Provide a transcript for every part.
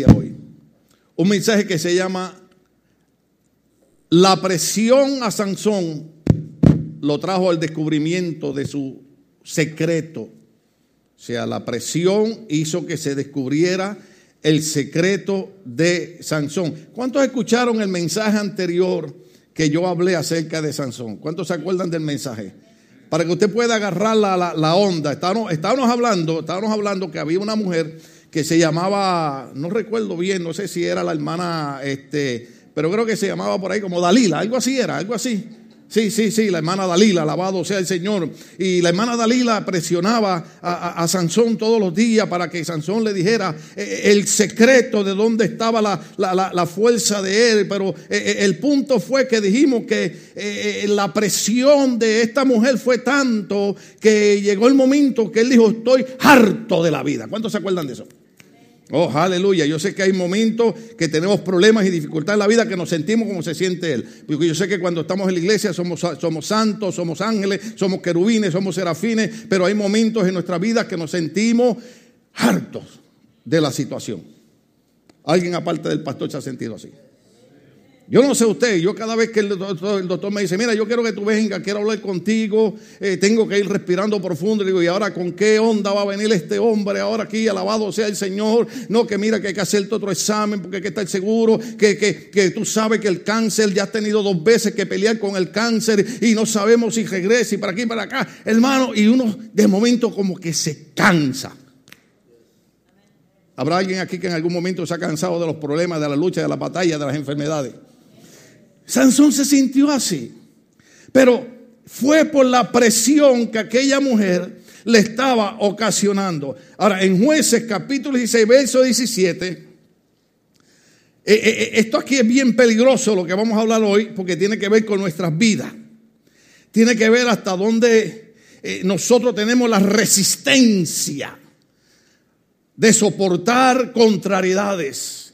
hoy. Un mensaje que se llama La presión a Sansón lo trajo al descubrimiento de su secreto. O sea, la presión hizo que se descubriera el secreto de Sansón. ¿Cuántos escucharon el mensaje anterior que yo hablé acerca de Sansón? ¿Cuántos se acuerdan del mensaje? Para que usted pueda agarrar la, onda. Estábamos, estábamos, hablando, estábamos hablando que había una mujer que se llamaba, no recuerdo bien, no sé si era la hermana, este, pero creo que se llamaba por ahí como Dalila, algo así era, algo así. Sí, sí, sí, la hermana Dalila, alabado sea el Señor. Y la hermana Dalila presionaba a, Sansón todos los días para que Sansón le dijera eh, eh, el secreto de dónde estaba la, fuerza de él. Pero eh, el punto fue que dijimos que la presión de esta mujer fue tanto que llegó el momento que él dijo, estoy harto de la vida. ¿Cuántos se acuerdan de eso? Oh, aleluya. Yo sé que hay momentos que tenemos problemas y dificultades en la vida que nos sentimos como se siente Él. Porque yo sé que cuando estamos en la iglesia somos, somos santos, somos ángeles, somos querubines, somos serafines, pero hay momentos en nuestra vida que nos sentimos hartos de la situación. Alguien aparte del pastor se ha sentido así. Yo no sé usted, yo cada vez que el doctor, me dice, mira, yo quiero que tú vengas, quiero hablar contigo, eh, tengo que ir respirando profundo, digo, ¿y ahora con qué onda va a venir este hombre ahora aquí? Alabado sea el Señor. No, que mira que hay que hacerte otro examen porque hay que estar seguro, que, que, que tú sabes que el cáncer ya has tenido dos veces que pelear con el cáncer y no sabemos si regresa y para aquí para acá. Hermano, y uno de momento como que se cansa. ¿Habrá alguien aquí que en algún momento se ha cansado de los problemas, de la lucha, de la batalla, de las enfermedades? Sansón se sintió así. Pero fue por la presión que aquella mujer le estaba ocasionando. Ahora, en jueces capítulo 16, verso 17, eh, eh, eh, esto aquí es bien peligroso lo que vamos a hablar hoy porque tiene que ver con nuestras vidas. Tiene que ver hasta dónde nosotros tenemos la resistencia de soportar contrariedades.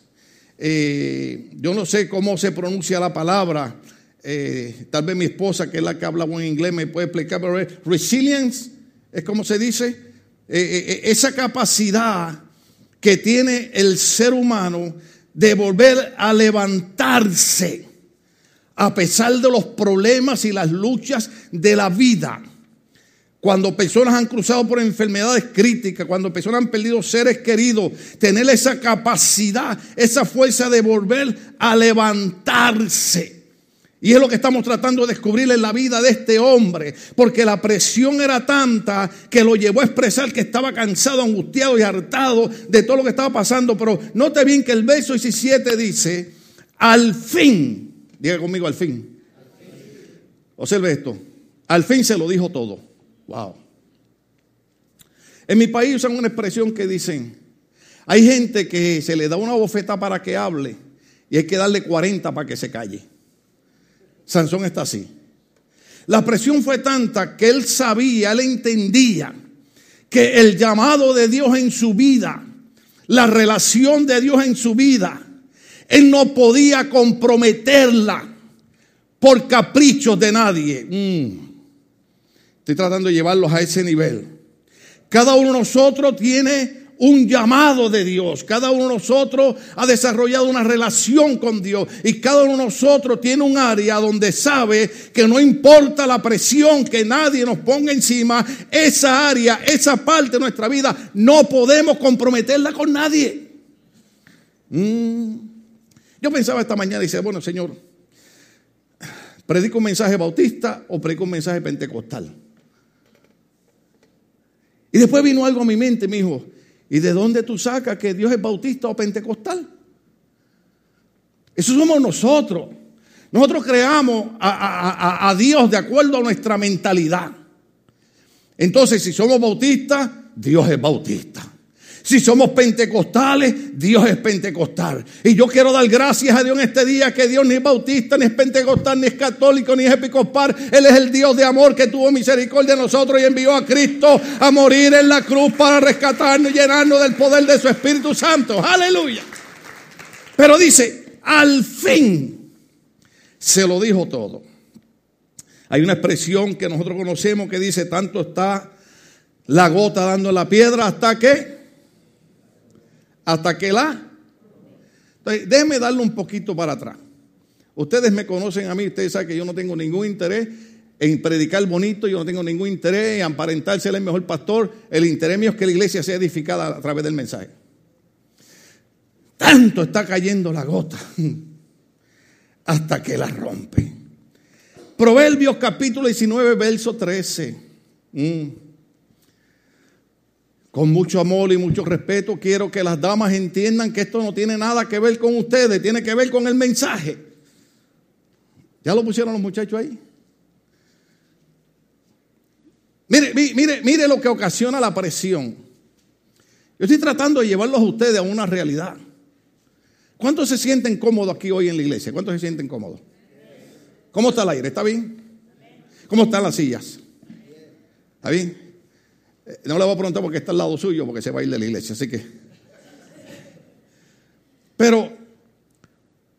Eh, yo no sé cómo se pronuncia la palabra. Eh, tal vez mi esposa, que es la que habla buen inglés, me puede explicar, pero resilience es como se dice. Eh, esa capacidad que tiene el ser humano de volver a levantarse a pesar de los problemas y las luchas de la vida. Cuando personas han cruzado por enfermedades críticas, cuando personas han perdido seres queridos, tener esa capacidad, esa fuerza de volver a levantarse. Y es lo que estamos tratando de descubrir en la vida de este hombre, porque la presión era tanta que lo llevó a expresar que estaba cansado, angustiado y hartado de todo lo que estaba pasando. Pero note bien que el verso 17 dice, al fin, diga conmigo al fin. Observe esto, al fin se lo dijo todo. Wow. En mi país usan una expresión que dicen, hay gente que se le da una bofeta para que hable y hay que darle 40 para que se calle. Sansón está así. La presión fue tanta que él sabía, él entendía que el llamado de Dios en su vida, la relación de Dios en su vida, él no podía comprometerla por caprichos de nadie. Mm. Estoy tratando de llevarlos a ese nivel. Cada uno de nosotros tiene un llamado de Dios. Cada uno de nosotros ha desarrollado una relación con Dios. Y cada uno de nosotros tiene un área donde sabe que no importa la presión que nadie nos ponga encima, esa área, esa parte de nuestra vida, no podemos comprometerla con nadie. Mm. Yo pensaba esta mañana y decía, bueno, Señor, ¿predico un mensaje bautista o predico un mensaje pentecostal? Y después vino algo a mi mente, me dijo, ¿y de dónde tú sacas que Dios es bautista o pentecostal? Eso somos nosotros. Nosotros creamos a, a, Dios de acuerdo a nuestra mentalidad. Entonces, si somos bautistas, Dios es bautista. Si somos pentecostales, Dios es pentecostal. Y yo quiero dar gracias a Dios en este día que Dios ni es bautista, ni es pentecostal, ni es católico, ni es episcopal. Él es el Dios de amor que tuvo misericordia de nosotros y envió a Cristo a morir en la cruz para rescatarnos y llenarnos del poder de su Espíritu Santo. Aleluya. Pero dice, al fin se lo dijo todo. Hay una expresión que nosotros conocemos que dice, tanto está la gota dando la piedra hasta que hasta que la Entonces, déjeme darle un poquito para atrás. Ustedes me conocen a mí, ustedes saben que yo no tengo ningún interés en predicar bonito, yo no tengo ningún interés en aparentar ser el mejor pastor. El interés mío es que la iglesia sea edificada a través del mensaje. Tanto está cayendo la gota hasta que la rompe. Proverbios capítulo 19, verso 13. Mm. Con mucho amor y mucho respeto quiero que las damas entiendan que esto no tiene nada que ver con ustedes, tiene que ver con el mensaje. ¿Ya lo pusieron los muchachos ahí? Mire, mire, mire lo que ocasiona la presión. Yo estoy tratando de llevarlos a ustedes a una realidad. ¿Cuántos se sienten cómodos aquí hoy en la iglesia? ¿Cuántos se sienten cómodos? ¿Cómo está el aire? ¿Está bien? ¿Cómo están las sillas? ¿Está bien? Eh, no le voy a preguntar porque está al lado suyo, porque se va a ir de la iglesia, así que. Pero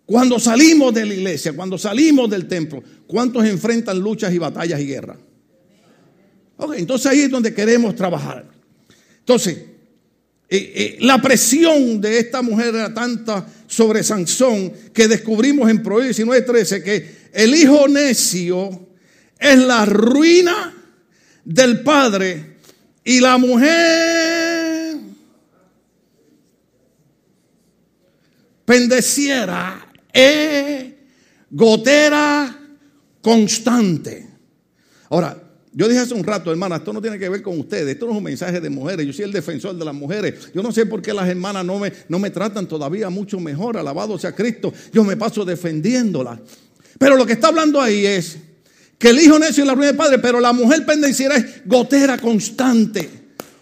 cuando salimos de la iglesia, cuando salimos del templo, ¿cuántos enfrentan luchas y batallas y guerras? Ok, entonces ahí es donde queremos trabajar. Entonces, eh, eh, la presión de esta mujer era tanta sobre Sansón que descubrimos en Proverbios 19:13 que el hijo necio es la ruina del padre y la mujer pendeciera es gotera constante. Ahora, yo dije hace un rato, hermana, esto no tiene que ver con ustedes, esto no es un mensaje de mujeres, yo soy el defensor de las mujeres. Yo no sé por qué las hermanas no me, no me tratan todavía mucho mejor, alabado sea Cristo, yo me paso defendiéndolas. Pero lo que está hablando ahí es que el hijo necio es la ruina del padre, pero la mujer pendenciera es gotera constante.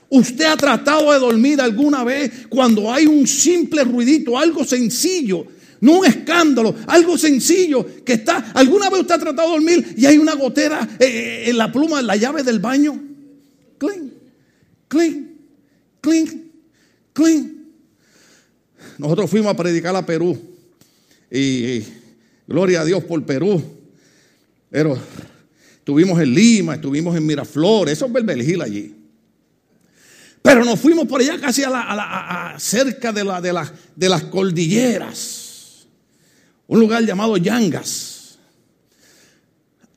¿Usted ha tratado de dormir alguna vez cuando hay un simple ruidito, algo sencillo? No un escándalo, algo sencillo que está. ¿Alguna vez usted ha tratado de dormir y hay una gotera eh, eh, en la pluma, en la llave del baño? Clean, clean, clean, clean. Nosotros fuimos a predicar a Perú y, gloria a Dios por Perú. Pero estuvimos en Lima, estuvimos en Miraflores, eso es Belbelgil allí. Pero nos fuimos por allá casi a cerca de, de, de las cordilleras un lugar llamado Yangas.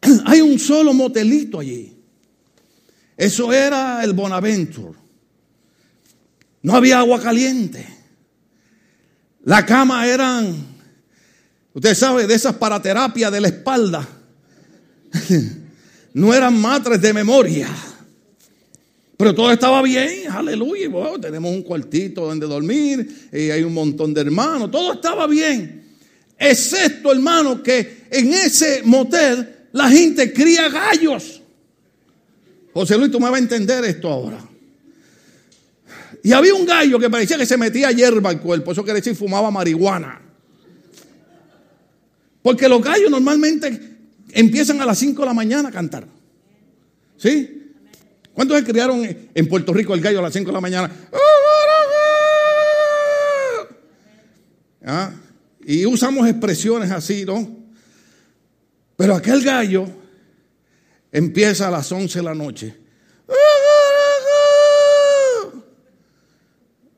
Hay un solo motelito allí. Eso era el Bonaventure. No había agua caliente. La cama eran, usted sabe, de esas para terapia de la espalda. No eran matres de memoria. Pero todo estaba bien, aleluya. tenemos un cuartito donde dormir, y hay un montón de hermanos, todo estaba bien. Excepto, hermano, que en ese motel la gente cría gallos. José Luis, tú me vas a entender esto ahora. Y había un gallo que parecía que se metía hierba al cuerpo. Eso quiere decir fumaba marihuana. Porque los gallos normalmente empiezan a las 5 de la mañana a cantar. ¿Sí? ¿Cuántos se criaron en Puerto Rico el gallo a las 5 de la mañana? ¿Ah? Y usamos expresiones así, ¿no? Pero aquel gallo empieza a las 11 de la noche.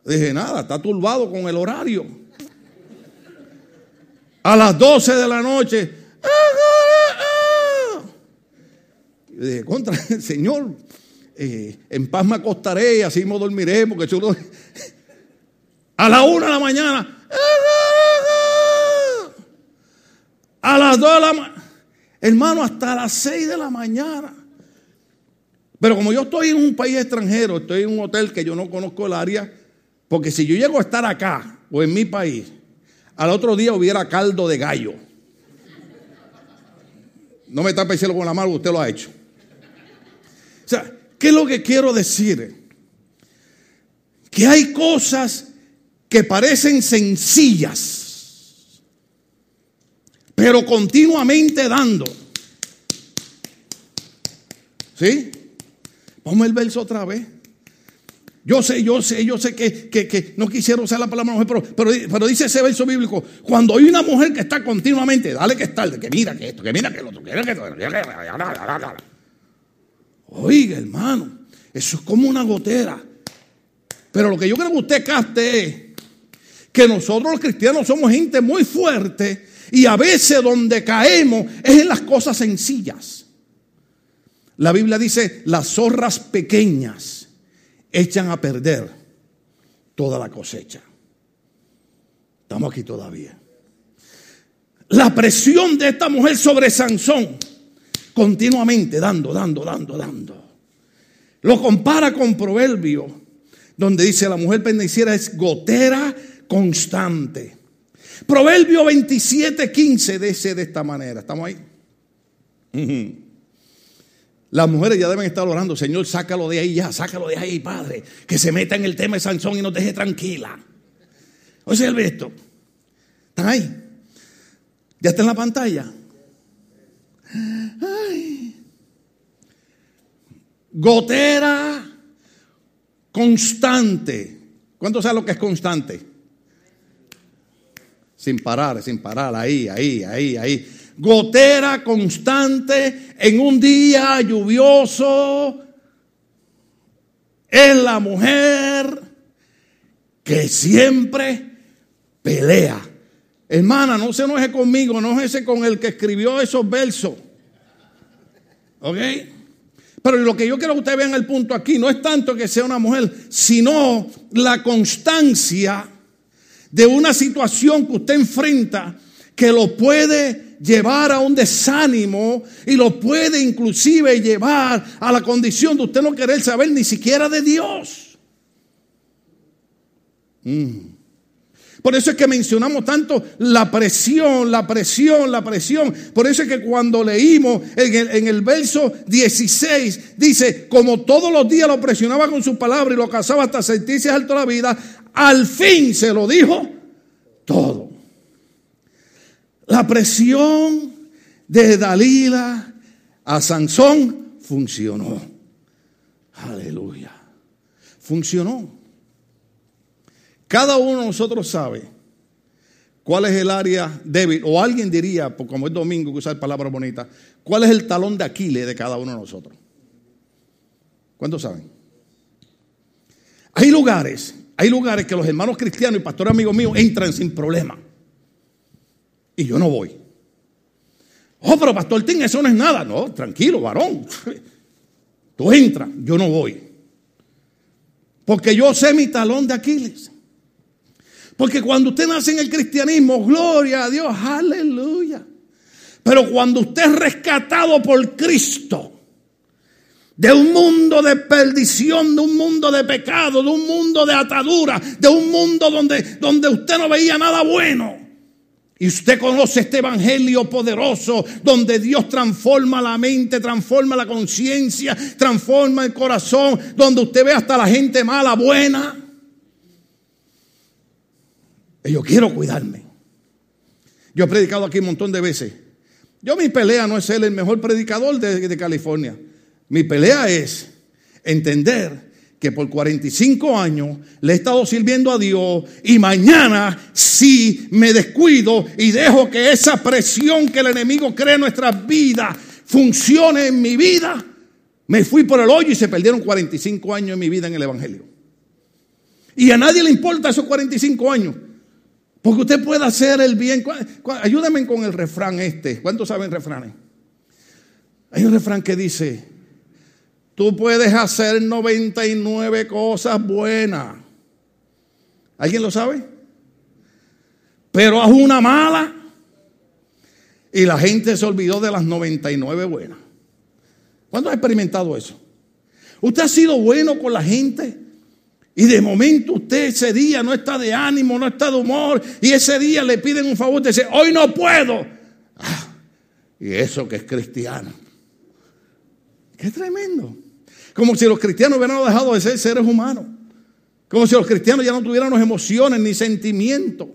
Dije, nada, está turbado con el horario. A las 12 de la noche. Dije, contra el Señor, eh, en paz me acostaré y así me dormiré, porque yo A la una de la mañana. A las 2 de la mañana. Hermano, hasta las 6 de la mañana. Pero como yo estoy en un país extranjero, estoy en un hotel que yo no conozco el área, porque si yo llego a estar acá o en mi país, al otro día hubiera caldo de gallo. No me está pensando con la mano, usted lo ha hecho. ¿Qué es lo que quiero decir? Que hay cosas que parecen sencillas pero continuamente dando. ¿Sí? Ponme el verso otra vez. Yo sé, yo sé, yo sé que, no quisiera usar la palabra mujer, pero, pero, dice ese verso bíblico, cuando hay una mujer que está continuamente, dale que está, que mira que esto, que mira que lo otro, que mira que esto, Oiga, hermano, eso es como una gotera. Pero lo que yo creo que usted capte es que nosotros los cristianos somos gente muy fuerte y a veces donde caemos es en las cosas sencillas. La Biblia dice, las zorras pequeñas echan a perder toda la cosecha. Estamos aquí todavía. La presión de esta mujer sobre Sansón, continuamente dando, dando, dando, dando. Lo compara con Proverbio, donde dice la mujer pendenciera es gotera constante. Proverbio 27, 15 dice de esta manera. ¿Estamos ahí? Las mujeres ya deben estar orando, Señor, sácalo de ahí ya, sácalo de ahí, Padre, que se meta en el tema de Sansón y nos deje tranquila. Oye, esto. ¿Están ahí? ¿Ya está en la pantalla? Gotera constante. ¿Cuánto sabe lo que es constante? Sin parar, sin parar, ahí, ahí, ahí, ahí. Gotera constante en un día lluvioso. Es la mujer que siempre pelea. Hermana, no se enoje conmigo, no ese con el que escribió esos versos. ¿Ok? Pero lo que yo quiero que ustedes vean el punto aquí no es tanto que sea una mujer, sino la constancia de una situación que usted enfrenta que lo puede llevar a un desánimo y lo puede inclusive llevar a la condición de usted no querer saber ni siquiera de Dios. Mm. Por eso es que mencionamos tanto la presión, la presión, la presión. Por eso es que cuando leímos en el, verso 16, dice, como todos los días lo presionaba con su palabra y lo casaba hasta sentirse alto la vida, al fin se lo dijo todo. La presión de Dalila a Sansón funcionó. Aleluya. Funcionó. Cada uno de nosotros sabe cuál es el área débil, o alguien diría, como es domingo que usar palabras bonitas, cuál es el talón de Aquiles de cada uno de nosotros. ¿Cuántos saben? Hay lugares, hay lugares que los hermanos cristianos y pastores amigos míos entran sin problema. Y yo no voy. Oh, pero pastor Tim, eso no es nada. No, tranquilo, varón. Tú entras, yo no voy. Porque yo sé mi talón de Aquiles. Porque cuando usted nace en el cristianismo, gloria a Dios, aleluya. Pero cuando usted es rescatado por Cristo, de un mundo de perdición, de un mundo de pecado, de un mundo de atadura, de un mundo donde, donde usted no veía nada bueno. Y usted conoce este evangelio poderoso donde Dios transforma la mente, transforma la conciencia, transforma el corazón, donde usted ve hasta la gente mala buena. Yo quiero cuidarme. Yo he predicado aquí un montón de veces. Yo mi pelea no es ser el mejor predicador de, California. Mi pelea es entender que por 45 años le he estado sirviendo a Dios y mañana si me descuido y dejo que esa presión que el enemigo cree en nuestras vidas funcione en mi vida, me fui por el hoyo y se perdieron 45 años en mi vida en el Evangelio. Y a nadie le importa esos 45 años. Porque usted puede hacer el bien. Ayúdame con el refrán este. ¿Cuántos saben refranes? Hay un refrán que dice, tú puedes hacer 99 cosas buenas. ¿Alguien lo sabe? Pero haz una mala y la gente se olvidó de las 99 buenas. ¿Cuándo ha experimentado eso? ¿Usted ha sido bueno con la gente? Y de momento usted ese día no está de ánimo, no está de humor. Y ese día le piden un favor, dice, hoy no puedo. Ah, y eso que es cristiano. Qué tremendo. Como si los cristianos hubieran dejado de ser seres humanos. Como si los cristianos ya no tuvieran emociones ni sentimientos.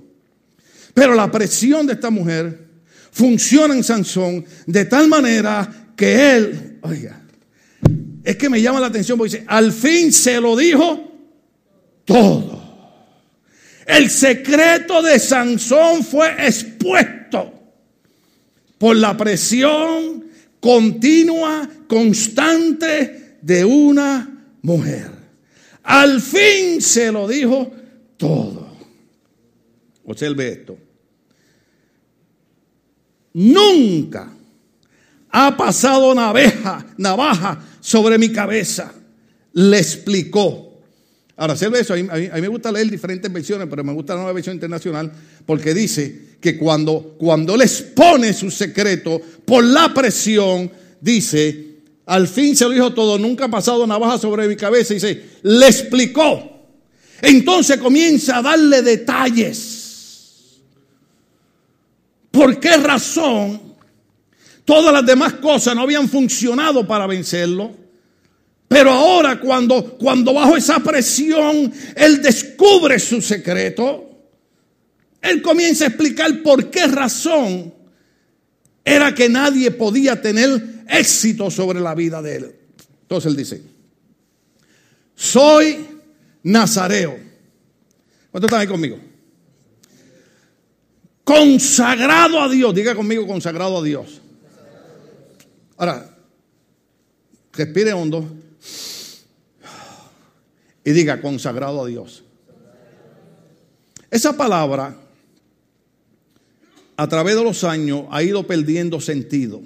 Pero la presión de esta mujer funciona en Sansón de tal manera que él, oiga, es que me llama la atención porque dice, al fin se lo dijo todo. El secreto de Sansón fue expuesto por la presión continua, constante de una mujer. Al fin se lo dijo todo. Observe esto. Nunca ha pasado navaja, navaja sobre mi cabeza. Le explicó. Ahora, observe eso. A mí, me gusta leer diferentes versiones, pero me gusta la nueva versión internacional porque dice que cuando, cuando él expone su secreto por la presión, dice, al fin se lo dijo todo, nunca ha pasado navaja sobre mi cabeza. Dice, le explicó. Entonces comienza a darle detalles. ¿Por qué razón todas las demás cosas no habían funcionado para vencerlo? Pero ahora cuando, cuando bajo esa presión él descubre su secreto, él comienza a explicar por qué razón era que nadie podía tener éxito sobre la vida de él. Entonces él dice, soy nazareo. ¿Cuántos están ahí conmigo? Consagrado a Dios. Diga conmigo, consagrado a Dios. Ahora, respire hondo y diga, consagrado a Dios. Esa palabra, a través de los años, ha ido perdiendo sentido.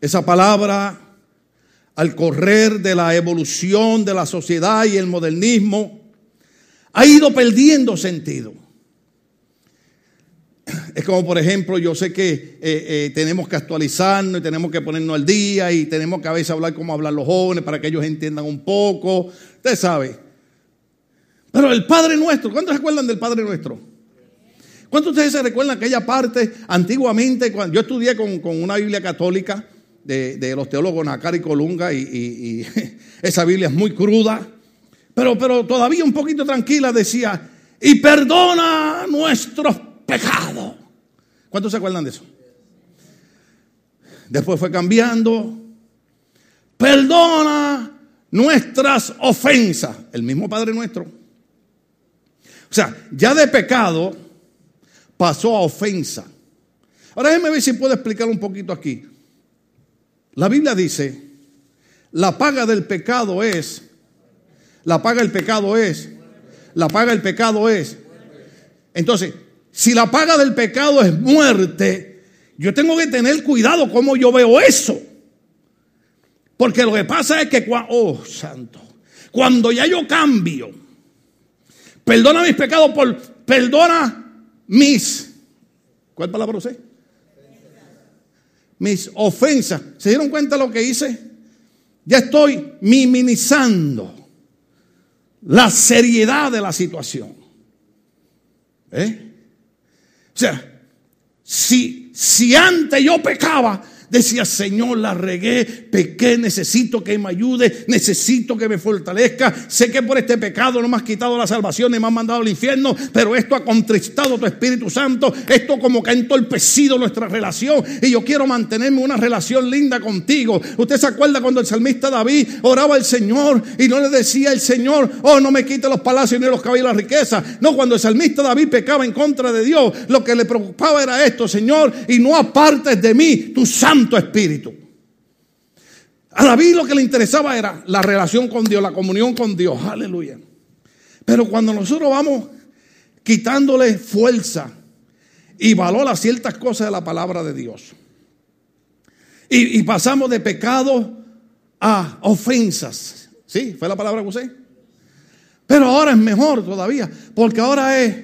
Esa palabra, al correr de la evolución de la sociedad y el modernismo, ha ido perdiendo sentido. Es como, por ejemplo, yo sé que eh, eh, tenemos que actualizarnos y tenemos que ponernos al día y tenemos que a veces hablar como hablan los jóvenes para que ellos entiendan un poco. Usted sabe. Pero el Padre Nuestro, ¿cuántos se acuerdan del Padre Nuestro? ¿Cuántos de ustedes se recuerdan aquella parte antiguamente? Cuando yo estudié con, con una Biblia católica de, los teólogos Nakari y Colunga y, esa Biblia es muy cruda, pero, pero todavía un poquito tranquila decía, y perdona nuestros pecados. ¿Cuántos se acuerdan de eso? Después fue cambiando, perdona nuestras ofensas, el mismo Padre nuestro. O sea, ya de pecado pasó a ofensa. Ahora déjenme ver si puedo explicar un poquito aquí. La Biblia dice, la paga del pecado es, la paga del pecado es, la paga del pecado es. Entonces, si la paga del pecado es muerte, yo tengo que tener cuidado cómo yo veo eso. Porque lo que pasa es que, oh santo, cuando ya yo cambio, perdona mis pecados por, perdona mis, ¿cuál palabra usted? mis ofensas. ¿Se dieron cuenta lo que hice? Ya estoy minimizando la seriedad de la situación. ¿Eh? Sea, si, si antes yo pecaba, Decía, Señor, la regué, pequé, necesito que me ayude, necesito que me fortalezca. Sé que por este pecado no me has quitado la salvación y me has mandado al infierno, pero esto ha contristado tu Espíritu Santo. Esto como que ha entorpecido nuestra relación y yo quiero mantenerme una relación linda contigo. Usted se acuerda cuando el salmista David oraba al Señor y no le decía al Señor, oh, no me quite los palacios ni los caballos y la riqueza. No, cuando el salmista David pecaba en contra de Dios, lo que le preocupaba era esto, Señor, y no apartes de mí tu santo Santo Espíritu. A David lo que le interesaba era la relación con Dios, la comunión con Dios. Aleluya. Pero cuando nosotros vamos quitándole fuerza y valor a ciertas cosas de la palabra de Dios, y, pasamos de pecado a ofensas, ¿sí? ¿Fue la palabra que usé? Pero ahora es mejor todavía, porque ahora es,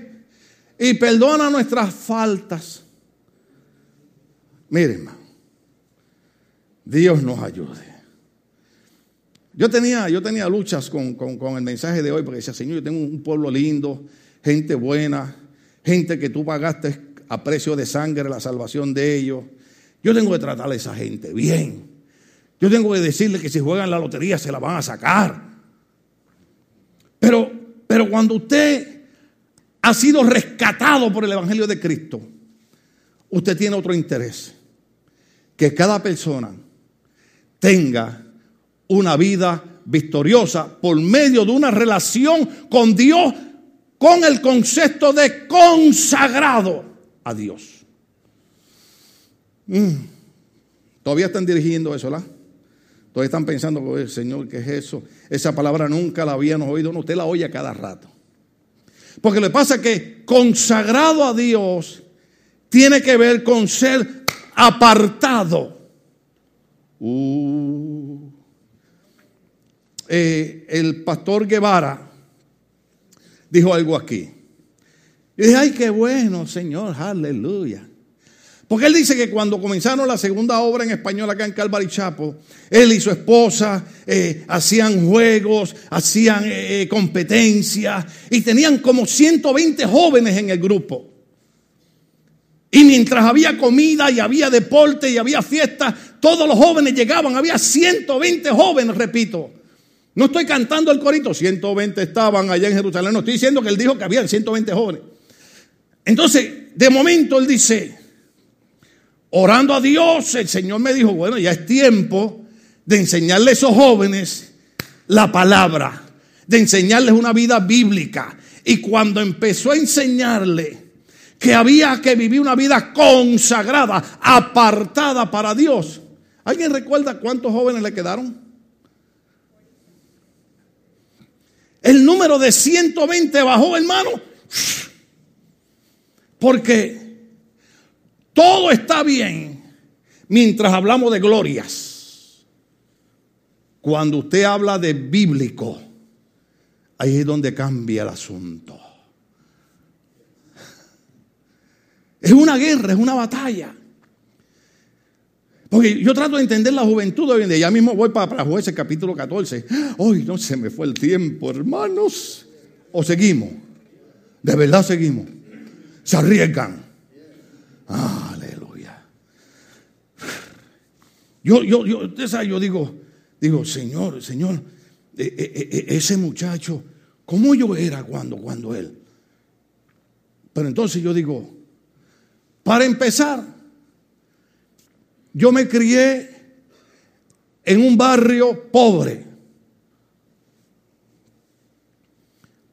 y perdona nuestras faltas. Miren, Dios nos ayude. Yo tenía, yo tenía luchas con, el mensaje de hoy porque decía, Señor, yo tengo un pueblo lindo, gente buena, gente que tú pagaste a precio de sangre la salvación de ellos. Yo tengo que tratar a esa gente bien. Yo tengo que decirle que si juegan la lotería se la van a sacar. Pero, pero cuando usted ha sido rescatado por el Evangelio de Cristo, usted tiene otro interés. Que cada persona tenga una vida victoriosa por medio de una relación con Dios con el concepto de consagrado a Dios. Mm. Todavía están dirigiendo eso, ¿verdad? Todavía están pensando, Señor, ¿qué es eso? Esa palabra nunca la habíamos oído, no, usted la oye a cada rato. Porque lo que pasa que consagrado a Dios tiene que ver con ser apartado. Uh. Eh, el pastor Guevara dijo algo aquí. Yo dije, ay, qué bueno, Señor, aleluya. Porque él dice que cuando comenzaron la segunda obra en español acá en Calvary Chapo, él y su esposa eh, hacían juegos, hacían eh, eh, competencias y tenían como 120 jóvenes en el grupo. Y mientras había comida y había deporte y había fiesta, todos los jóvenes llegaban, había 120 jóvenes, repito. No estoy cantando el corito, 120 estaban allá en Jerusalén, no estoy diciendo que él dijo que había 120 jóvenes. Entonces, de momento él dice, orando a Dios, el Señor me dijo, bueno, ya es tiempo de enseñarle a esos jóvenes la palabra, de enseñarles una vida bíblica. Y cuando empezó a enseñarle que había que vivir una vida consagrada, apartada para Dios, ¿alguien recuerda cuántos jóvenes le quedaron? El número de 120 bajó, hermano. Porque todo está bien mientras hablamos de glorias. Cuando usted habla de bíblico, ahí es donde cambia el asunto. Es una guerra, es una batalla. Porque yo trato de entender la juventud hoy en día. Ya mismo voy para, para jueces capítulo 14. Hoy no se me fue el tiempo, hermanos. O seguimos. De verdad seguimos. Se arriesgan. Aleluya. Yo, yo, yo, yo digo, digo, Señor, Señor, e, e, e, ese muchacho, ¿cómo yo era cuando, cuando él? Pero entonces yo digo, para empezar, yo me crié en un barrio pobre.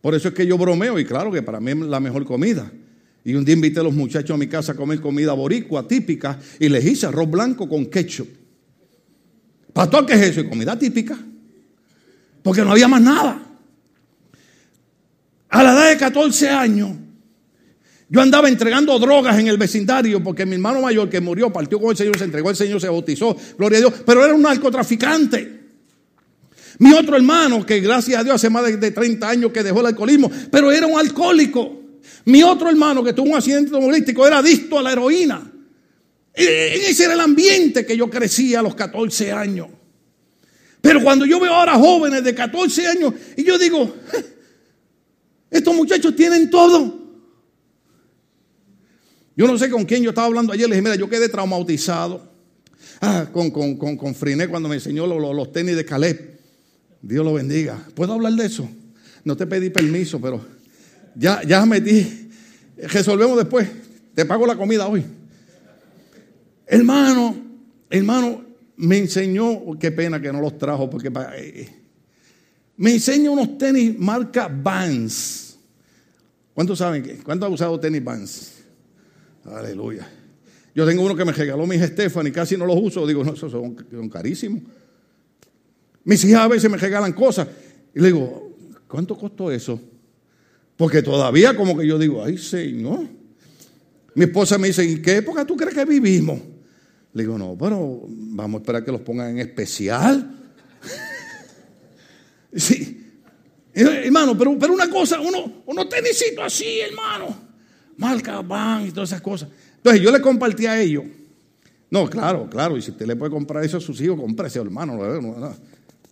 Por eso es que yo bromeo y claro que para mí es la mejor comida. Y un día invité a los muchachos a mi casa a comer comida boricua típica y les hice arroz blanco con ketchup. Pastor, ¿qué es eso? comida típica. Porque no había más nada. A la edad de 14 años, yo andaba entregando drogas en el vecindario porque mi hermano mayor que murió, partió con el Señor, se entregó al Señor, se bautizó, gloria a Dios, pero era un narcotraficante. Mi otro hermano, que gracias a Dios hace más de 30 años que dejó el alcoholismo, pero era un alcohólico. Mi otro hermano que tuvo un accidente automovilístico era adicto a la heroína. Ese era el ambiente que yo crecía a los 14 años. Pero cuando yo veo ahora jóvenes de 14 años y yo digo, estos muchachos tienen todo. Yo no sé con quién yo estaba hablando ayer. Le dije, mira, yo quedé traumatizado. Ah, con, con, con, Friné cuando me enseñó los, los tenis de Caleb. Dios lo bendiga. ¿Puedo hablar de eso? No te pedí permiso, pero ya, ya metí. Resolvemos después. Te pago la comida hoy. Hermano, hermano, me enseñó, qué pena que no los trajo, porque eh, me enseña unos tenis marca Vans. ¿Cuántos saben qué? ¿Cuántos han usado tenis Vans? Aleluya. Yo tengo uno que me regaló mi hija Stephanie, casi no los uso. Digo, no, esos son, carísimos. Mis hijas a veces me regalan cosas. Y le digo, ¿cuánto costó eso? Porque todavía como que yo digo, ay Señor. Mi esposa me dice, ¿en qué época tú crees que vivimos? Le digo, no, pero vamos a esperar que los pongan en especial. sí. Hermano, pero, pero una cosa, uno, uno necesito así, hermano. Marca van y todas esas cosas. Entonces yo le compartí a ellos. No, claro, claro. Y si usted le puede comprar eso a sus hijos, cómprese, hermano.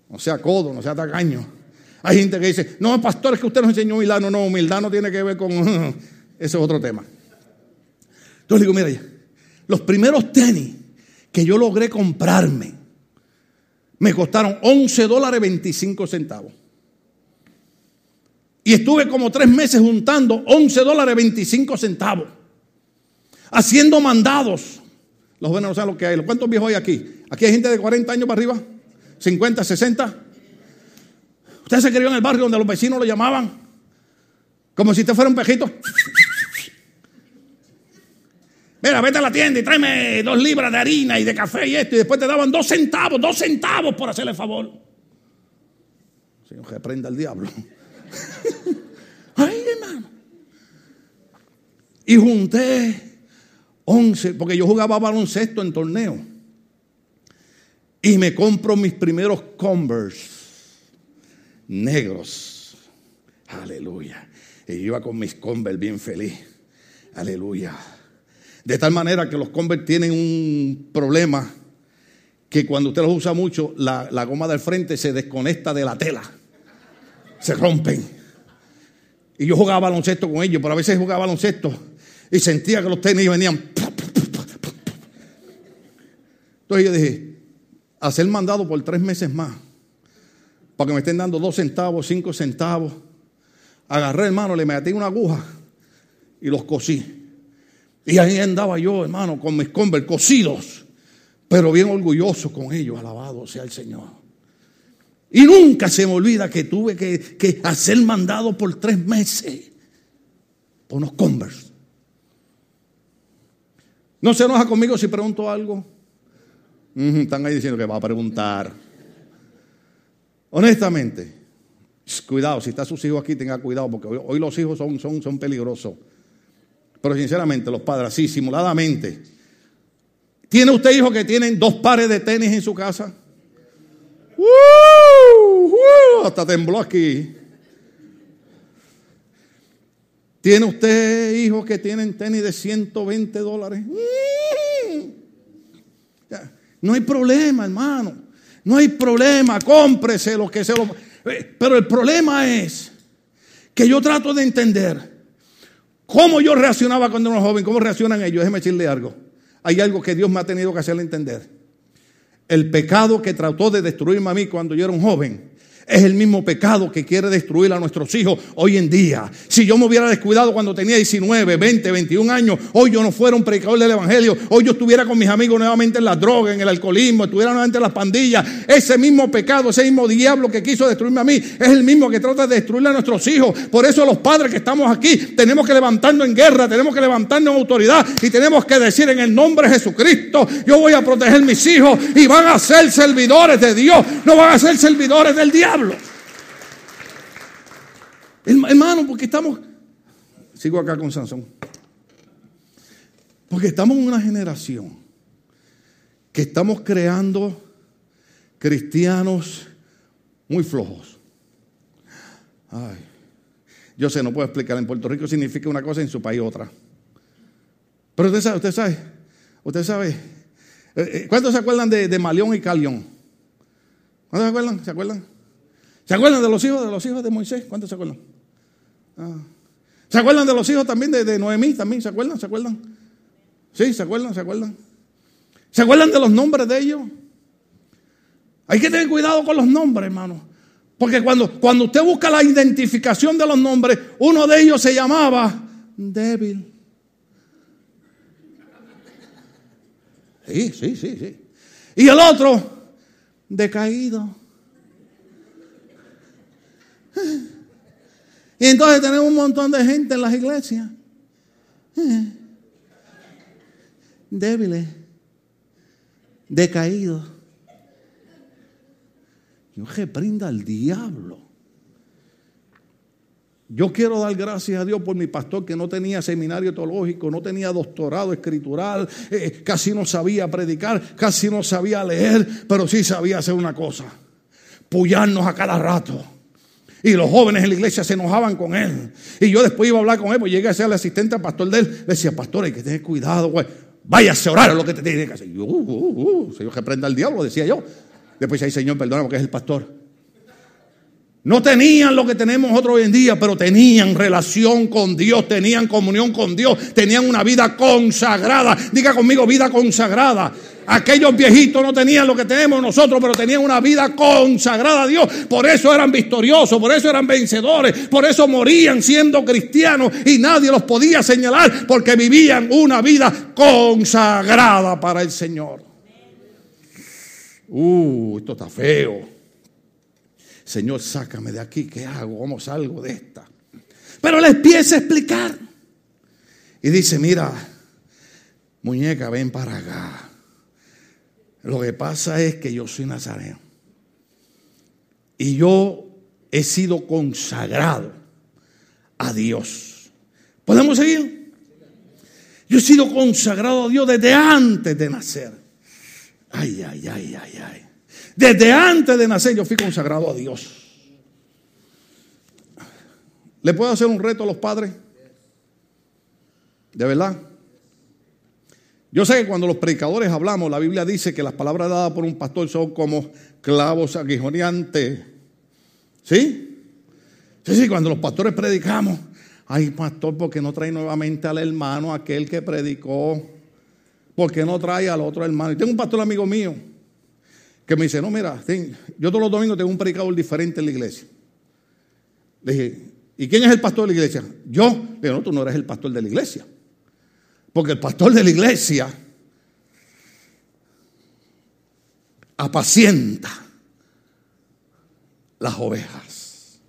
No, sea codo, no sea tacaño. Hay gente que dice, no, pastor, es que usted nos enseñó humildad. No, no, humildad no tiene que ver con... Ese es otro tema. Entonces digo, mira, los primeros tenis que yo logré comprarme me costaron 11 dólares 25 centavos. Y estuve como tres meses juntando 11 dólares 25 centavos. Haciendo mandados. Los jóvenes no saben lo que hay. ¿Cuántos viejos hay aquí? Aquí hay gente de 40 años para arriba. 50, 60. Usted se crió en el barrio donde los vecinos lo llamaban como si usted fuera un pejito. Mira, vete a la tienda y tráeme dos libras de harina y de café y esto. Y después te daban dos centavos, dos centavos por hacerle favor. Señor, que prenda el diablo. Ay, hermano. Y junté 11, porque yo jugaba baloncesto en torneo. Y me compro mis primeros Converse negros. Aleluya. Y iba con mis Converse bien feliz. Aleluya. De tal manera que los Converse tienen un problema que cuando usted los usa mucho, la goma del frente se desconecta de la tela. Se rompen. Y yo jugaba baloncesto con ellos, pero a veces jugaba baloncesto y sentía que los tenis venían. Entonces yo dije, hacer mandado por tres meses más, para que me estén dando dos centavos, cinco centavos. Agarré, hermano, le metí una aguja y los cosí. Y ahí andaba yo, hermano, con mis Converse cosidos, pero bien orgulloso con ellos, alabado sea el Señor. Y nunca se me olvida que tuve que, hacer mandado por tres meses por unos Converse. No se enoja conmigo si pregunto algo. están ahí diciendo que va a preguntar. Honestamente, cuidado, si está sus hijos aquí, tenga cuidado, porque hoy, los hijos son, peligrosos. Pero sinceramente, los padres, así, simuladamente. ¿Tiene usted hijos que tienen dos pares de tenis en su casa? Hasta tembló aquí. ¿Tiene usted hijos que tienen tenis de 120 dólares? No hay problema, hermano. No hay problema. Cómprese lo que se lo. Eh, pero el problema es que yo trato de entender cómo yo reaccionaba cuando era joven, cómo reaccionan ellos. Déjeme decirle algo. Hay algo que Dios me ha tenido que hacerle entender. El pecado que trató de destruirme a mí cuando yo era un joven es el mismo pecado que quiere destruir a nuestros hijos hoy en día. Si yo me hubiera descuidado cuando tenía 19, 20, 21 años, hoy yo no fuera un predicador del Evangelio, hoy yo estuviera con mis amigos nuevamente en las drogas, en el alcoholismo, estuviera nuevamente en las pandillas. Ese mismo pecado, ese mismo diablo que quiso destruirme a mí, es el mismo que trata de destruirle a nuestros hijos. Por eso los padres que estamos aquí tenemos que levantarnos en guerra, tenemos que levantarnos en autoridad y tenemos que decir en el nombre de Jesucristo, yo voy a proteger mis hijos y van a ser servidores de Dios, no van a ser servidores del diablo. Hermano, porque estamos, sigo acá con Sansón, porque estamos en una generación que estamos creando cristianos muy flojos. Ay, yo sé, no puedo explicar, en Puerto Rico significa una cosa, en su país otra. Pero usted sabe, usted sabe, usted sabe, eh, eh, ¿cuántos se acuerdan de, de Malión y Calión? ¿Cuántos se acuerdan? ¿Se acuerdan? ¿Se acuerdan de los hijos de los hijos de Moisés? ¿Cuántos se acuerdan? Ah. ¿Se acuerdan de los hijos también de, Noemí? ¿También se acuerdan? ¿Se acuerdan? Sí, ¿se acuerdan? ¿Se acuerdan? ¿Se acuerdan de los nombres de ellos? Hay que tener cuidado con los nombres, hermano. Porque cuando, cuando usted busca la identificación de los nombres, uno de ellos se llamaba débil. Sí, sí, sí, sí. Y el otro, decaído. Y entonces tenemos un montón de gente en las iglesias. Eh, débiles, decaídos. Yo reprinda al diablo. Yo quiero dar gracias a Dios por mi pastor que no tenía seminario teológico, no tenía doctorado escritural, eh, casi no sabía predicar, casi no sabía leer, pero sí sabía hacer una cosa, pullarnos a cada rato y los jóvenes en la iglesia se enojaban con él. Y yo después iba a hablar con él, pues llegué a ser el asistente al pastor de él. Le decía, pastor, hay que tener cuidado, güey. Váyase a orar lo que te tiene que hacer. yo, uh, uh, uh, Señor, que prenda el diablo, decía yo. Después decía, Señor, perdona porque es el pastor. No tenían lo que tenemos nosotros hoy en día, pero tenían relación con Dios, tenían comunión con Dios, tenían una vida consagrada. Diga conmigo, vida consagrada. Aquellos viejitos no tenían lo que tenemos nosotros, pero tenían una vida consagrada a Dios. Por eso eran victoriosos, por eso eran vencedores, por eso morían siendo cristianos y nadie los podía señalar porque vivían una vida consagrada para el Señor. Uh, esto está feo. Señor, sácame de aquí, ¿qué hago? ¿Cómo salgo de esta? Pero le empieza a explicar. Y dice, mira, muñeca, ven para acá. Lo que pasa es que yo soy nazareno. Y yo he sido consagrado a Dios. ¿Podemos seguir? Yo he sido consagrado a Dios desde antes de nacer. Ay, ay, ay, ay, ay. Desde antes de nacer yo fui consagrado a Dios. ¿Le puedo hacer un reto a los padres? ¿De verdad? Yo sé que cuando los predicadores hablamos, la Biblia dice que las palabras dadas por un pastor son como clavos aguijoneantes. ¿Sí? Sí, sí, cuando los pastores predicamos, ay pastor, ¿por qué no trae nuevamente al hermano, aquel que predicó? ¿Por qué no trae al otro hermano? Y tengo un pastor amigo mío que me dice, no, mira, yo todos los domingos tengo un predicador diferente en la iglesia. Le dije, ¿y quién es el pastor de la iglesia? Yo. Le dije, no, tú no eres el pastor de la iglesia. Porque el pastor de la iglesia apacienta las ovejas.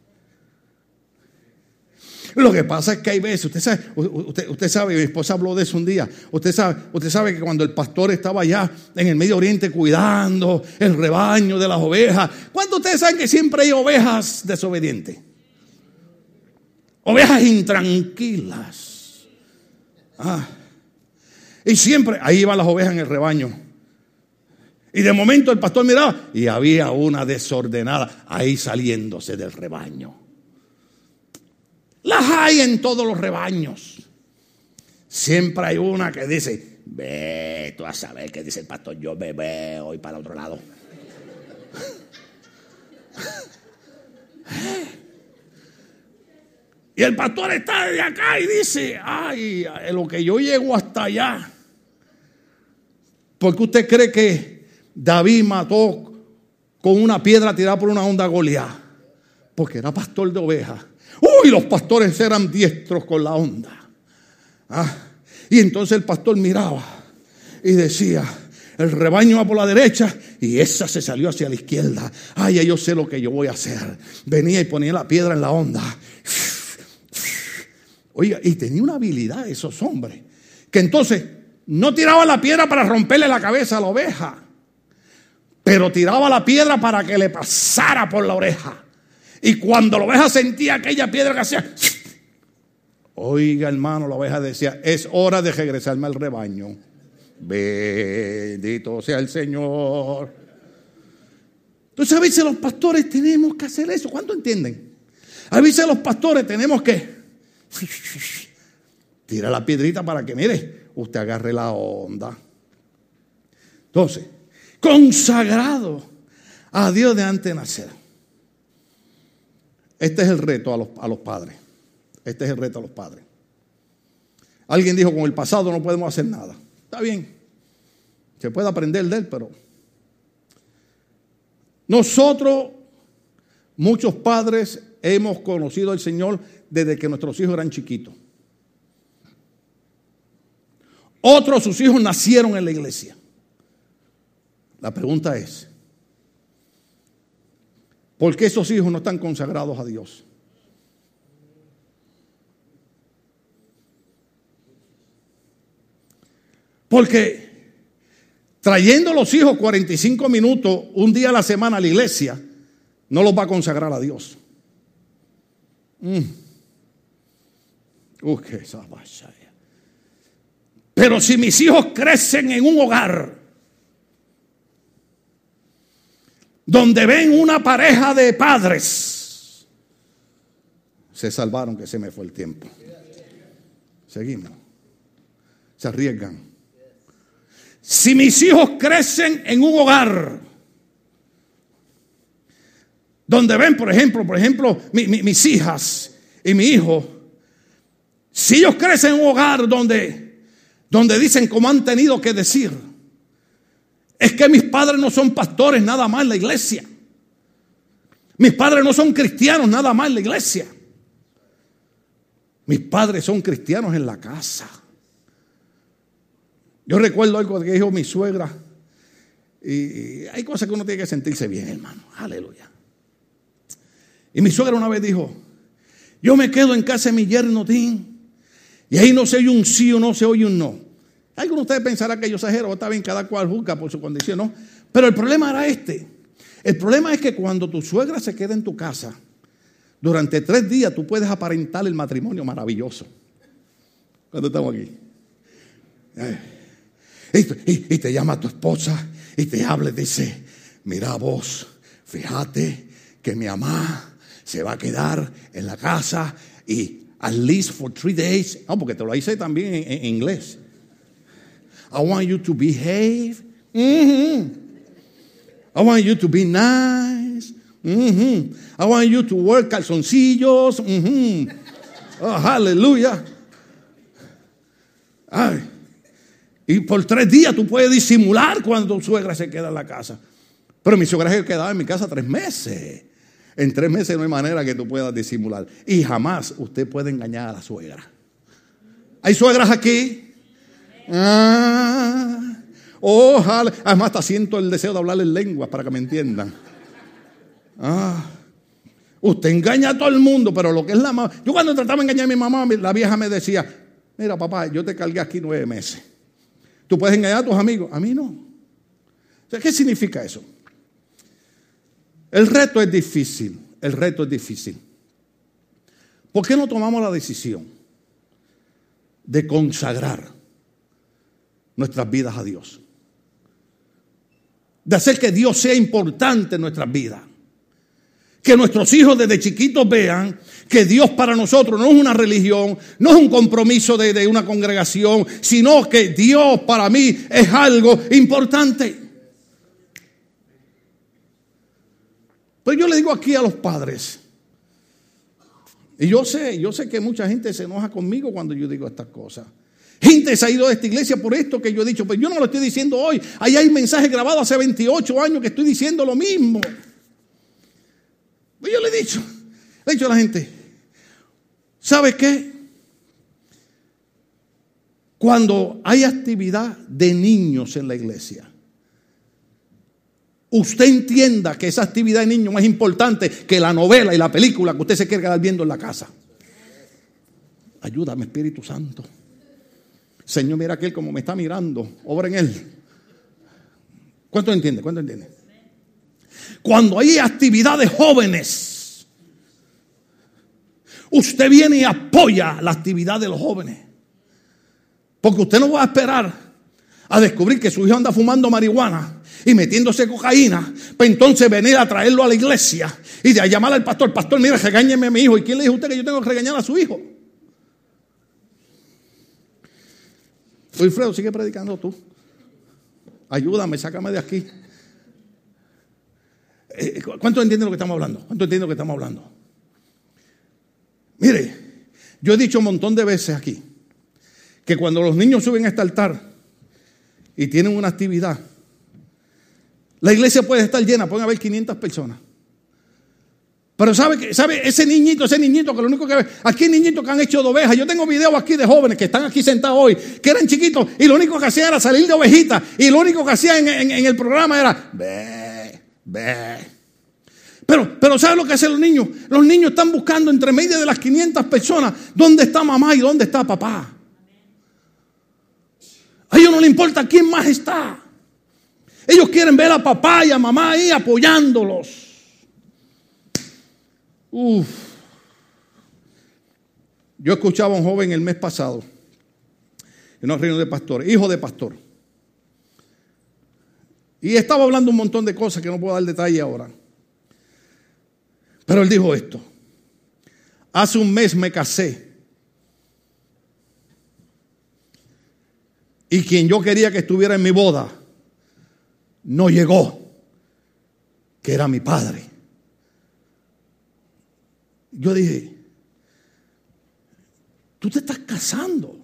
Lo que pasa es que hay veces, usted sabe, usted, sabe, mi esposa habló de eso un día, usted sabe, usted sabe que cuando el pastor estaba allá en el Medio Oriente cuidando el rebaño de las ovejas, ¿cuántos ustedes saben que siempre hay ovejas desobedientes? Ovejas intranquilas. Ah. Y siempre, ahí iban las ovejas en el rebaño. Y de momento el pastor miraba y había una desordenada ahí saliéndose del rebaño. Las hay en todos los rebaños. Siempre hay una que dice, ve tú a saber qué dice el pastor, yo me voy para el otro lado. Y el pastor está de acá y dice, ay, lo que yo llego hasta allá. ¿Por qué usted cree que David mató con una piedra tirada por una onda Goliat? Porque era pastor de ovejas. Uy, los pastores eran diestros con la onda. Ah, y entonces el pastor miraba y decía, el rebaño va por la derecha y esa se salió hacia la izquierda. Ay, yo sé lo que yo voy a hacer. Venía y ponía la piedra en la onda. Oiga, y tenía una habilidad esos hombres. Que entonces no tiraba la piedra para romperle la cabeza a la oveja, pero tiraba la piedra para que le pasara por la oreja. Y cuando la oveja sentía aquella piedra que hacía, oiga hermano, la oveja decía, es hora de regresarme al rebaño. Bendito sea el Señor. Entonces a veces los pastores tenemos que hacer eso. ¿Cuánto entienden? A veces los pastores tenemos que tirar la piedrita para que, mire, usted agarre la onda. Entonces, consagrado a Dios de antes de nacer. Este es el reto a los, a los padres. Este es el reto a los padres. Alguien dijo, con el pasado no podemos hacer nada. Está bien. Se puede aprender de él, pero nosotros, muchos padres, hemos conocido al Señor desde que nuestros hijos eran chiquitos. Otros sus hijos nacieron en la iglesia. La pregunta es, ¿por qué esos hijos no están consagrados a Dios? Porque trayendo los hijos 45 minutos un día a la semana a la iglesia, no los va a consagrar a Dios. Mm. Uh, qué pero si mis hijos crecen en un hogar donde ven una pareja de padres, se salvaron que se me fue el tiempo. Seguimos. Se arriesgan. Si mis hijos crecen en un hogar donde ven, por ejemplo, por ejemplo, mis hijas y mi hijo, si ellos crecen en un hogar donde donde dicen como han tenido que decir. Es que mis padres no son pastores nada más en la iglesia. Mis padres no son cristianos nada más en la iglesia. Mis padres son cristianos en la casa. Yo recuerdo algo que dijo mi suegra. Y hay cosas que uno tiene que sentirse bien, hermano. Aleluya. Y mi suegra una vez dijo, yo me quedo en casa de mi yerno Tim y ahí no se oye un sí o no se oye un no. Algunos de ustedes pensarán que yo exagero, está bien, cada cual juzga por su condición, ¿no? Pero el problema era este. El problema es que cuando tu suegra se queda en tu casa, durante tres días tú puedes aparentar el matrimonio maravilloso. Cuando estamos aquí. Y, te llama tu esposa y te habla y dice, mira vos, fíjate que mi mamá se va a quedar en la casa y at least for three days. No, porque te lo hice también en, inglés. I want you to behave. Mm-hmm. I want you to be nice. Mm-hmm. I want you to work calzoncillos. Mm-hmm. Oh, aleluya. Y por tres días tú puedes disimular cuando tu suegra se queda en la casa. Pero mi suegra se quedaba en mi casa tres meses. En tres meses no hay manera que tú puedas disimular. Y jamás usted puede engañar a la suegra. ¿Hay suegras aquí? Ah, ojalá. Además, hasta siento el deseo de hablarle en lenguas para que me entiendan. Ah, usted engaña a todo el mundo, pero lo que es la mamá. Yo cuando trataba de engañar a mi mamá, la vieja me decía: Mira, papá, yo te cargué aquí nueve meses. Tú puedes engañar a tus amigos. A mí no. ¿Qué significa eso? El reto es difícil, el reto es difícil. ¿Por qué no tomamos la decisión de consagrar nuestras vidas a Dios? De hacer que Dios sea importante en nuestras vidas. Que nuestros hijos desde chiquitos vean que Dios para nosotros no es una religión, no es un compromiso de, de una congregación, sino que Dios para mí es algo importante. Pero yo le digo aquí a los padres, y yo sé, yo sé que mucha gente se enoja conmigo cuando yo digo estas cosas. Gente se ha ido de esta iglesia por esto que yo he dicho, pero yo no lo estoy diciendo hoy. Ahí hay mensajes grabados hace 28 años que estoy diciendo lo mismo. Yo le he dicho, le he dicho a la gente, ¿sabe qué? Cuando hay actividad de niños en la iglesia, usted entienda que esa actividad de niño es importante que la novela y la película que usted se quiere quedar viendo en la casa. Ayúdame, Espíritu Santo. Señor, mira aquel como me está mirando. Obra en él. ¿Cuánto entiende? ¿Cuánto entiende? Cuando hay actividades jóvenes, usted viene y apoya la actividad de los jóvenes. Porque usted no va a esperar a descubrir que su hijo anda fumando marihuana y metiéndose cocaína, pues entonces venir a traerlo a la iglesia y de a llamar al pastor, pastor, mira, regáñeme a mi hijo. ¿Y quién le dijo a usted que yo tengo que regañar a su hijo? Wilfredo, sigue predicando tú. Ayúdame, sácame de aquí. Eh, eh, ¿Cuánto entienden lo que estamos hablando? ¿Cuánto entienden lo que estamos hablando? Mire, yo he dicho un montón de veces aquí que cuando los niños suben a este altar y tienen una actividad, la iglesia puede estar llena, pueden haber 500 personas. Pero sabe que, sabe, ese niñito, ese niñito que lo único que ve, aquí niñitos que han hecho de ovejas. Yo tengo videos aquí de jóvenes que están aquí sentados hoy, que eran chiquitos, y lo único que hacían era salir de ovejita, y lo único que hacían en, el programa era, ve, ve. Pero, pero ¿sabe lo que hacen los niños? Los niños están buscando entre medio de las 500 personas, ¿dónde está mamá y dónde está papá? A ellos no les importa quién más está. Ellos quieren ver a papá y a mamá ahí apoyándolos. Uf. Yo escuchaba a un joven el mes pasado en un reino de pastor, hijo de pastor. Y estaba hablando un montón de cosas que no puedo dar detalle ahora. Pero él dijo esto. Hace un mes me casé. Y quien yo quería que estuviera en mi boda no llegó, que era mi padre. Yo dije, tú te estás casando.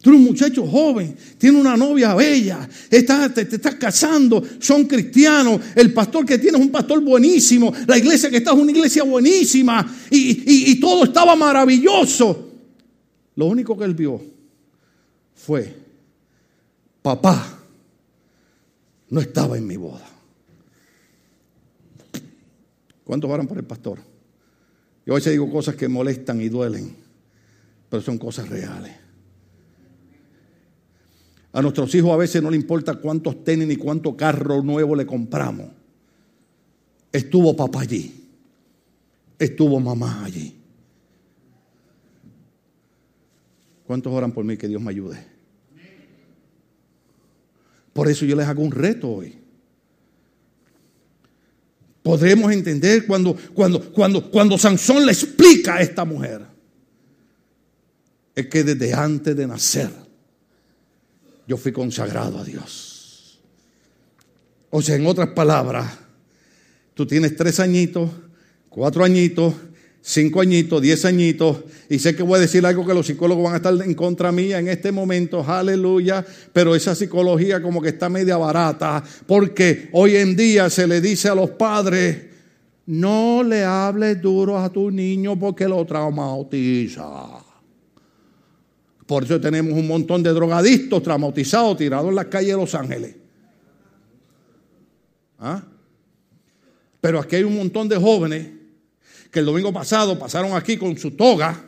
Tú eres un muchacho joven, tienes una novia bella, estás, te, estás casando, son cristianos, el pastor que tienes es un pastor buenísimo, la iglesia que está es una iglesia buenísima y, y todo estaba maravilloso. Lo único que él vio fue, papá, no estaba en mi boda. ¿Cuántos oran por el pastor? Yo a veces digo cosas que molestan y duelen, pero son cosas reales. A nuestros hijos a veces no le importa cuántos tenis ni cuánto carro nuevo le compramos. Estuvo papá allí. Estuvo mamá allí. ¿Cuántos oran por mí que Dios me ayude? Por eso yo les hago un reto hoy. Podremos entender cuando, cuando, cuando, cuando Sansón le explica a esta mujer. Es que desde antes de nacer yo fui consagrado a Dios. O sea, en otras palabras, tú tienes tres añitos, cuatro añitos, cinco añitos, diez añitos, y sé que voy a decir algo que los psicólogos van a estar en contra mía en este momento, aleluya, pero esa psicología como que está media barata, porque hoy en día se le dice a los padres, no le hables duro a tu niño porque lo traumatiza. Por eso tenemos un montón de drogadictos traumatizados tirados en las calles de Los Ángeles. ¿Ah? Pero aquí hay un montón de jóvenes que el domingo pasado pasaron aquí con su toga,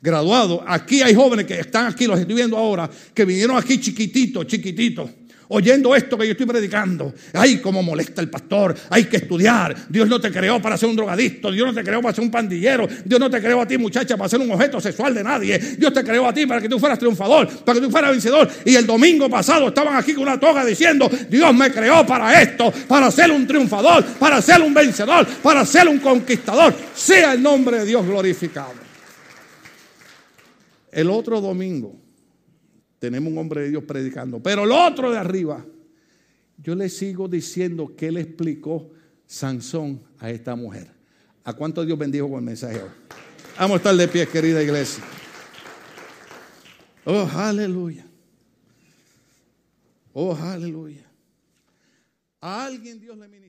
graduado. Aquí hay jóvenes que están aquí, los estoy viendo ahora, que vinieron aquí chiquititos, chiquititos oyendo esto que yo estoy predicando. Ay, cómo molesta el pastor. Hay que estudiar. Dios no te creó para ser un drogadicto. Dios no te creó para ser un pandillero. Dios no te creó a ti, muchacha, para ser un objeto sexual de nadie. Dios te creó a ti para que tú fueras triunfador, para que tú fueras vencedor. Y el domingo pasado estaban aquí con una toga diciendo, Dios me creó para esto, para ser un triunfador, para ser un vencedor, para ser un conquistador. Sea el nombre de Dios glorificado. El otro domingo tenemos un hombre de Dios predicando. Pero el otro de arriba, yo le sigo diciendo que le explicó Sansón a esta mujer. ¿A cuánto Dios bendijo con el mensaje Vamos a estar de pie, querida iglesia. Oh, aleluya. Oh, aleluya. A alguien Dios le ministra.